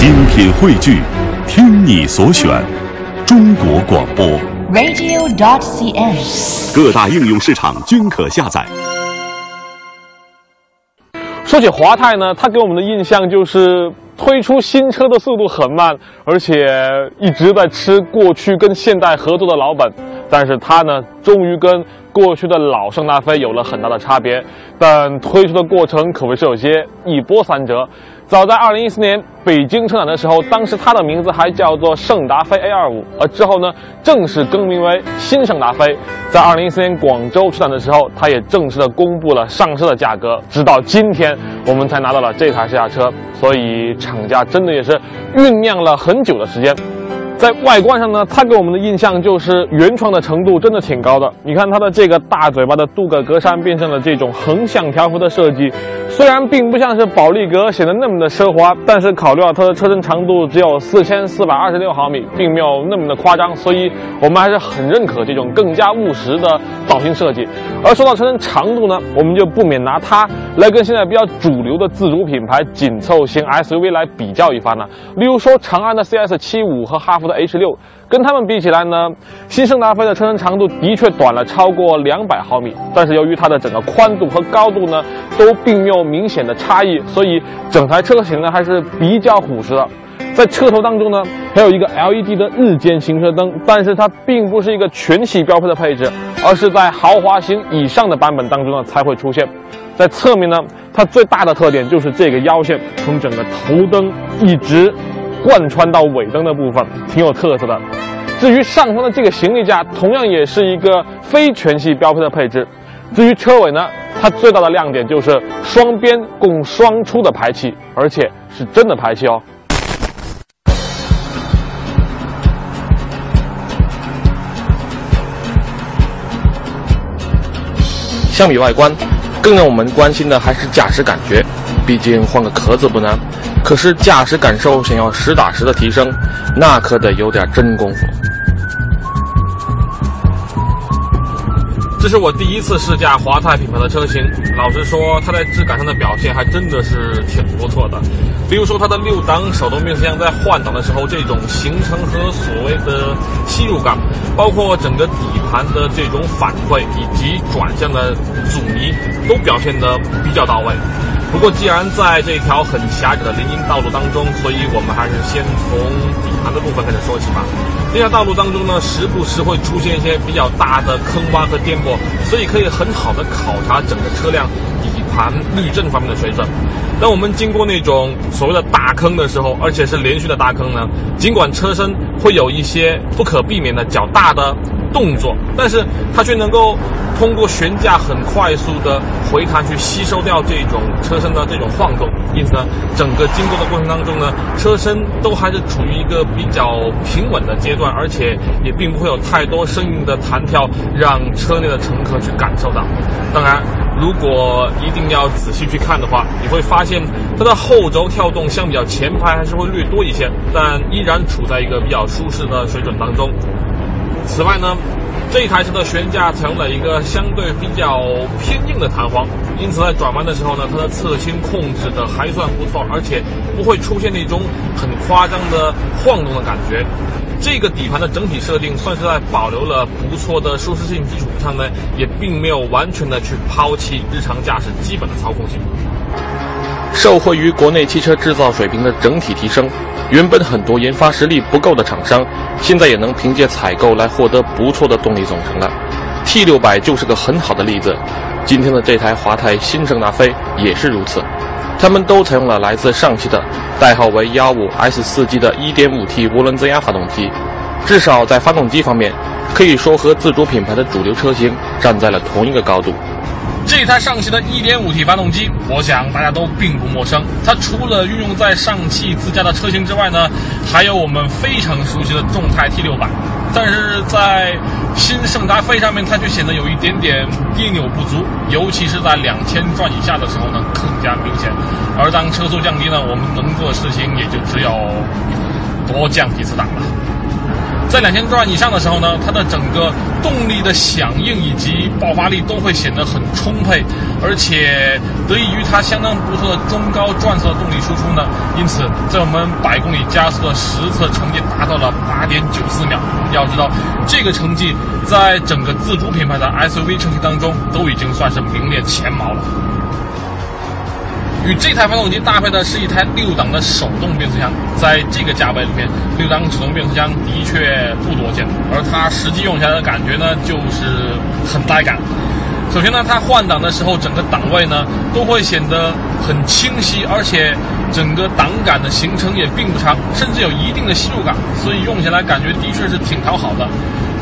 精品汇聚，听你所选，中国广播。radio.dot.cn，。各大应用市场均可下载。说起华泰呢，它给我们的印象就是推出新车的速度很慢，而且一直在吃过去跟现代合作的老本。但是它呢，终于跟过去的老圣达菲有了很大的差别，但推出的过程可谓是有些一波三折。早在2014年北京车展的时候，当时它的名字还叫做圣达菲 A25，而之后呢，正式更名为新圣达菲。在2014年广州车展的时候，它也正式的公布了上市的价格，直到今天我们才拿到了这台试驾车，所以厂家真的也是酝酿了很久的时间。在外观上呢，它给我们的印象就是原创的程度真的挺高的。你看它的这个大嘴巴的镀铬格栅变成了这种横向条幅的设计，虽然并不像是宝利格显得那么的奢华，但是考虑到它的车身长度只有四千四百二十六毫米，并没有那么的夸张，所以我们还是很认可这种更加务实的造型设计。而说到车身长度呢，我们就不免拿它来跟现在比较主流的自主品牌紧凑型 SUV 来比较一番了。例如说长安的 CS 七五和哈弗 H 六，跟它们比起来呢，新圣达菲的车身长度的确短了超过两百毫米，但是由于它的整个宽度和高度呢都并没有明显的差异，所以整台车型呢还是比较虎实的。在车头当中呢，还有一个 LED 的日间行车灯，但是它并不是一个全系标配的配置，而是在豪华型以上的版本当中呢才会出现。在侧面呢，它最大的特点就是这个腰线从整个头灯一直贯穿到尾灯的部分，挺有特色的。至于上方的这个行李架，同样也是一个非全系标配的配置。至于车尾呢，它最大的亮点就是双边共双出的排气，而且是真的排气哦。相比外观，更让我们关心的还是驾驶感觉。毕竟换个壳子不难，可是驾驶感受想要实打实的提升，那可得有点真功夫。这是我第一次试驾华泰品牌的车型，老实说，它在质感上的表现还真的是挺不错的。比如说它的六档手动变速箱在换挡的时候，这种行程和所谓的吸入感，包括整个底盘的这种反馈以及转向的阻尼，都表现得比较到位。不过，既然在这条很狭窄的林荫道路当中，所以我们还是先从底盘的部分开始说起吧。这条道路当中呢，时不时会出现一些比较大的坑洼和颠簸，所以可以很好的考察整个车辆底盘滤震方面的水准。当我们经过那种所谓的大坑的时候，而且是连续的大坑呢，尽管车身会有一些不可避免的较大的动作，但是它却能够通过悬架很快速的回弹去吸收掉这种车身的这种晃动，因此呢，整个经过的过程当中呢，车身都还是处于一个比较平稳的阶段，而且也并不会有太多生硬的弹跳让车内的乘客去感受到。当然，如果一定要仔细去看的话，你会发现它的后轴跳动相比较前排还是会略多一些，但依然处在一个比较舒适的水准当中。此外呢，这一台车的悬架采用了一个相对比较偏硬的弹簧，因此在转弯的时候呢，它的侧倾控制的还算不错，而且不会出现那种很夸张的晃动的感觉。这个底盘的整体设定算是在保留了不错的舒适性基础上呢，也并没有完全的去抛弃日常驾驶基本的操控性。受惠于国内汽车制造水平的整体提升，原本很多研发实力不够的厂商，现在也能凭借采购来获得不错的动力总成了。T 六百就是个很好的例子，今天的这台华泰新圣达菲也是如此。他们都采用了来自上汽的代号为幺五 S 四 G 的 1.5T 涡轮增压发动机，至少在发动机方面，可以说和自主品牌的主流车型站在了同一个高度。这台上汽的 1.5T 发动机，我想大家都并不陌生。它除了运用在上汽自家的车型之外呢，还有我们非常熟悉的众泰 T600。但是在新圣达菲上面，它就显得有一点点别扭不足，尤其是在两千转以下的时候呢，更加明显。而当车速降低呢，我们能做的事情也就只有多降几次档了。在两千转以上的时候呢，它的整个动力的响应以及爆发力都会显得很充沛，而且得益于它相当不错的中高转速的动力输出呢，因此在我们百公里加速的实测成绩达到了八点九四秒。要知道，这个成绩在整个自主品牌的 SUV 车型当中都已经算是名列前茅了。与这台发动机搭配的是一台六档的手动变速箱，在这个价位里面，六档手动变速箱的确不多见，而它实际用起来的感觉呢，就是很带感。首先呢，它换挡的时候，整个档位呢都会显得很清晰，而且整个档杆的行程也并不长，甚至有一定的吸入感，所以用起来感觉的确是挺讨好的。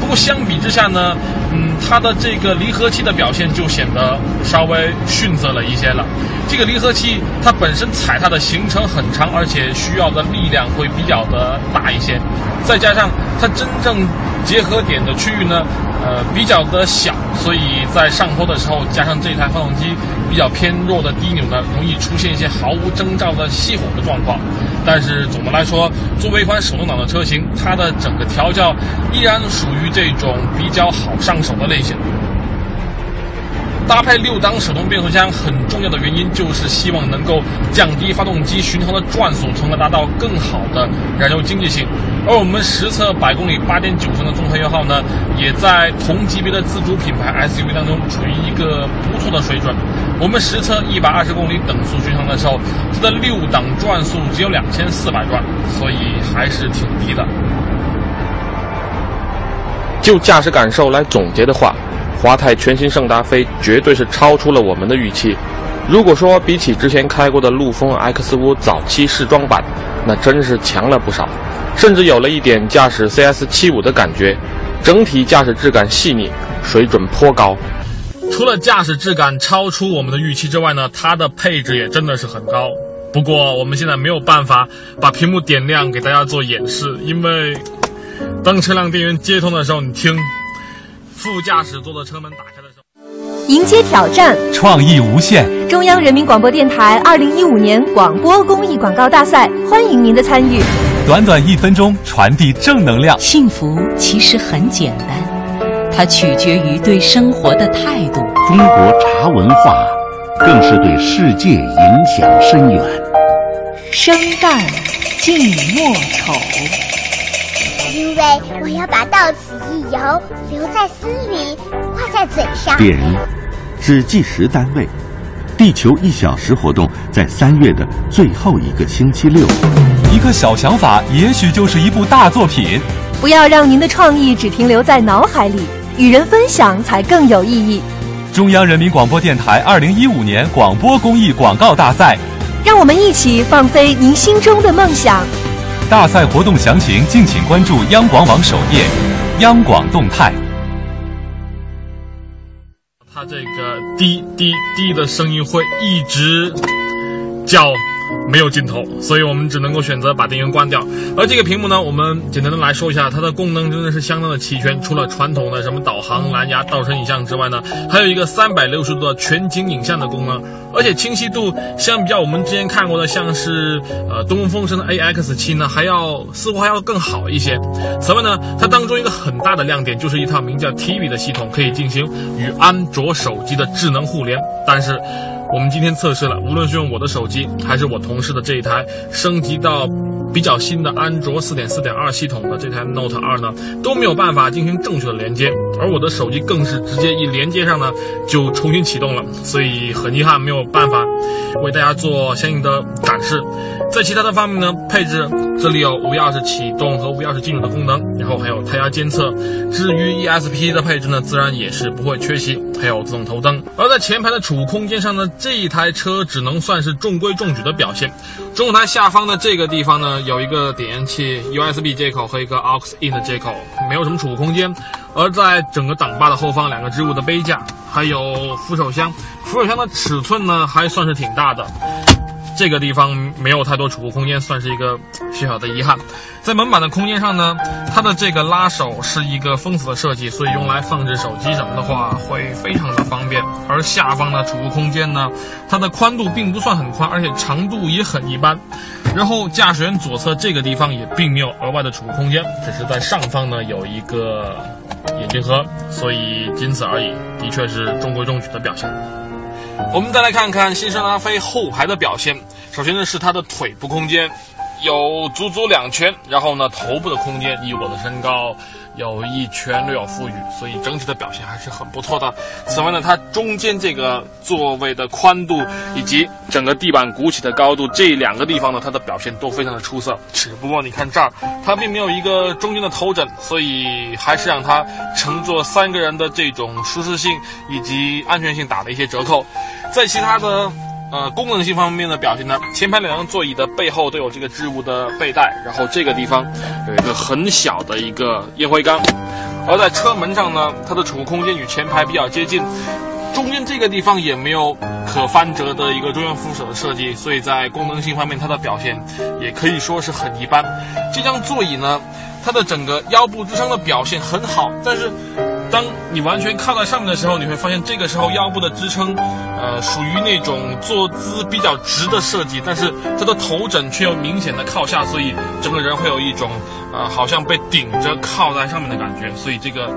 不过相比之下呢，嗯，它的这个离合器的表现就显得稍微逊色了一些了。这个离合器它本身踩踏的行程很长，而且需要的力量会比较的大一些，再加上它真正结合点的区域呢，呃，比较的小，所以在上坡的时候，加上这台发动机比较偏弱的低扭呢，容易出现一些毫无征兆的熄火的状况。但是总的来说，作为一款手动挡的车型，它的整个调教依然属于这种比较好上手的类型。搭配六档手动变速箱很重要的原因就是希望能够降低发动机巡航的转速，从而达到更好的燃油经济性。而我们实测百公里八点九升的综合油耗呢，也在同级别的自主品牌 SUV 当中处于一个不错的水准。我们实测一百二十公里等速巡航的时候，它的六档转速只有两千四百转，所以还是挺低的。就驾驶感受来总结的话。华泰全新圣达菲绝对是超出了我们的预期。如果说比起之前开过的陆风 X5 早期试装版，那真是强了不少，甚至有了一点驾驶 CS75 的感觉。整体驾驶质感细腻，水准颇高。除了驾驶质感超出我们的预期之外呢，它的配置也真的是很高。不过我们现在没有办法把屏幕点亮给大家做演示，因为当车辆电源接通的时候，你听。副驾驶座的车门打开的时候，迎接挑战，创意无限。中央人民广播电台二零一五年广播公益广告大赛，欢迎您的参与。短短一分钟，传递正能量。幸福其实很简单，它取决于对生活的态度。中国茶文化，更是对世界影响深远。生旦净末丑。因为我要把到此一游留在心里，挂在嘴上。点是计时单位，地球一小时活动在三月的最后一个星期六。一个小想法，也许就是一部大作品。不要让您的创意只停留在脑海里，与人分享才更有意义。中央人民广播电台二零一五年广播公益广告大赛，让我们一起放飞您心中的梦想。大赛活动详情，敬请关注央广网首页“央广动态”。它这个滴滴滴的声音会一直叫。没有镜头，所以我们只能够选择把电源关掉。而这个屏幕呢，我们简单的来说一下，它的功能真的是相当的齐全。除了传统的什么导航、蓝牙、倒车影像之外呢，还有一个三百六十度的全景影像的功能，而且清晰度相比较我们之前看过的像是呃东风风神的 AX 七呢，还要似乎还要更好一些。此外呢，它当中一个很大的亮点就是一套名叫 TV 的系统，可以进行与安卓手机的智能互联，但是。我们今天测试了，无论是用我的手机，还是我同事的这一台升级到比较新的安卓四点四点二系统的这台 Note 二呢，都没有办法进行正确的连接，而我的手机更是直接一连接上呢，就重新启动了，所以很遗憾没有办法为大家做相应的展示。在其他的方面呢，配置这里有无钥匙启动和无钥匙进入的功能，然后还有胎压监测。至于 ESP 的配置呢，自然也是不会缺席，还有自动头灯。而在前排的储物空间上呢，这一台车只能算是中规中矩的表现。中控台下方的这个地方呢，有一个点烟器 USB 接口和一个 AUX IN 的接口，没有什么储物空间。而在整个挡把的后方，两个置物的杯架，还有扶手箱。扶手箱的尺寸呢，还算是挺大的。这个地方没有太多储物空间，算是一个小小的遗憾。在门板的空间上呢，它的这个拉手是一个封死的设计，所以用来放置手机什么的话会非常的方便。而下方的储物空间呢，它的宽度并不算很宽，而且长度也很一般。然后驾驶员左侧这个地方也并没有额外的储物空间，只是在上方呢有一个眼镜盒，所以仅此而已。的确是中规中矩的表现。我们再来看看新生拉菲后排的表现。首先呢是他的腿部空间，有足足两拳。然后呢头部的空间，以我的身高。有一圈略有富裕，所以整体的表现还是很不错的。此外呢，它中间这个座位的宽度以及整个地板鼓起的高度，这两个地方呢，它的表现都非常的出色。只不过你看这儿，它并没有一个中间的头枕，所以还是让它乘坐三个人的这种舒适性以及安全性打了一些折扣。在其他的。呃，功能性方面的表现呢，前排两张座椅的背后都有这个置物的背带，然后这个地方有一个很小的一个烟灰缸，而在车门上呢，它的储物空间与前排比较接近，中间这个地方也没有可翻折的一个中央扶手的设计，所以在功能性方面它的表现也可以说是很一般。这张座椅呢，它的整个腰部支撑的表现很好，但是。当你完全靠在上面的时候，你会发现这个时候腰部的支撑，呃，属于那种坐姿比较直的设计，但是它的头枕却又明显的靠下，所以整个人会有一种，呃，好像被顶着靠在上面的感觉。所以这个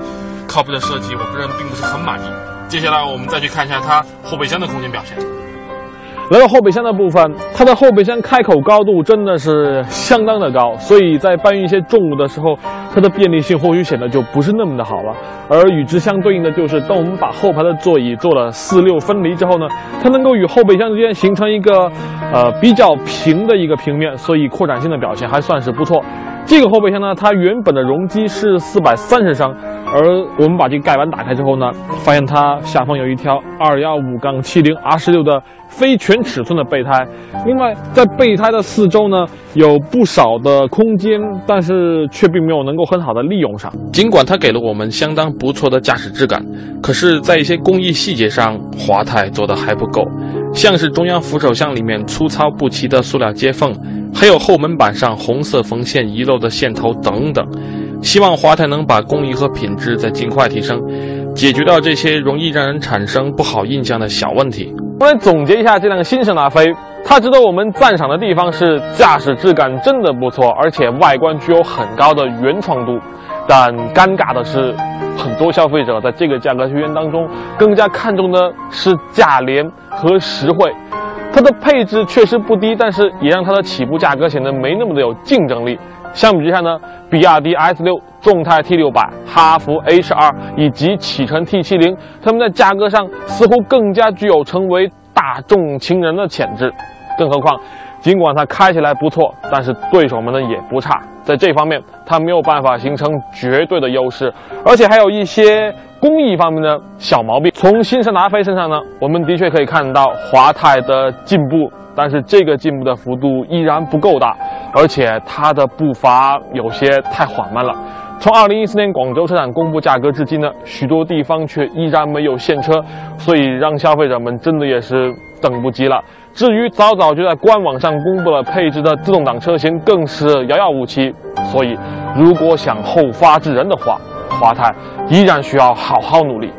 靠背的设计，我个人并不是很满意。接下来我们再去看一下它后备箱的空间表现。来到后备箱的部分，它的后备箱开口高度真的是相当的高，所以在搬运一些重物的时候，它的便利性或许显得就不是那么的好了。而与之相对应的就是，当我们把后排的座椅做了四六分离之后呢，它能够与后备箱之间形成一个，呃，比较平的一个平面，所以扩展性的表现还算是不错。这个后备箱呢，它原本的容积是四百三十升，而我们把这个盖板打开之后呢，发现它下方有一条二幺五杠七零 R 十六的非全尺寸的备胎。另外，在备胎的四周呢，有不少的空间，但是却并没有能够很好的利用上。尽管它给了我们相当不错的驾驶质感，可是，在一些工艺细节上，华泰做的还不够，像是中央扶手箱里面粗糙不齐的塑料接缝。还有后门板上红色缝线遗漏的线头等等，希望华泰能把工艺和品质再尽快提升，解决掉这些容易让人产生不好印象的小问题。我来总结一下这辆新胜达菲，它值得我们赞赏的地方是驾驶质感真的不错，而且外观具有很高的原创度。但尴尬的是，很多消费者在这个价格区间当中更加看重的是价廉和实惠。它的配置确实不低，但是也让它的起步价格显得没那么的有竞争力。相比之下呢，比亚迪 S 六、众泰 T 六百、哈弗 H 二以及启辰 T 七零，它们在价格上似乎更加具有成为大众情人的潜质。更何况，尽管它开起来不错，但是对手们呢也不差，在这方面它没有办法形成绝对的优势，而且还有一些。工艺方面的小毛病，从新胜达飞身上呢，我们的确可以看到华泰的进步，但是这个进步的幅度依然不够大，而且它的步伐有些太缓慢了。从二零一四年广州车展公布价格至今呢，许多地方却依然没有现车，所以让消费者们真的也是等不及了。至于早早就在官网上公布了配置的自动挡车型，更是遥遥无期。所以，如果想后发制人的话，华泰依然需要好好努力。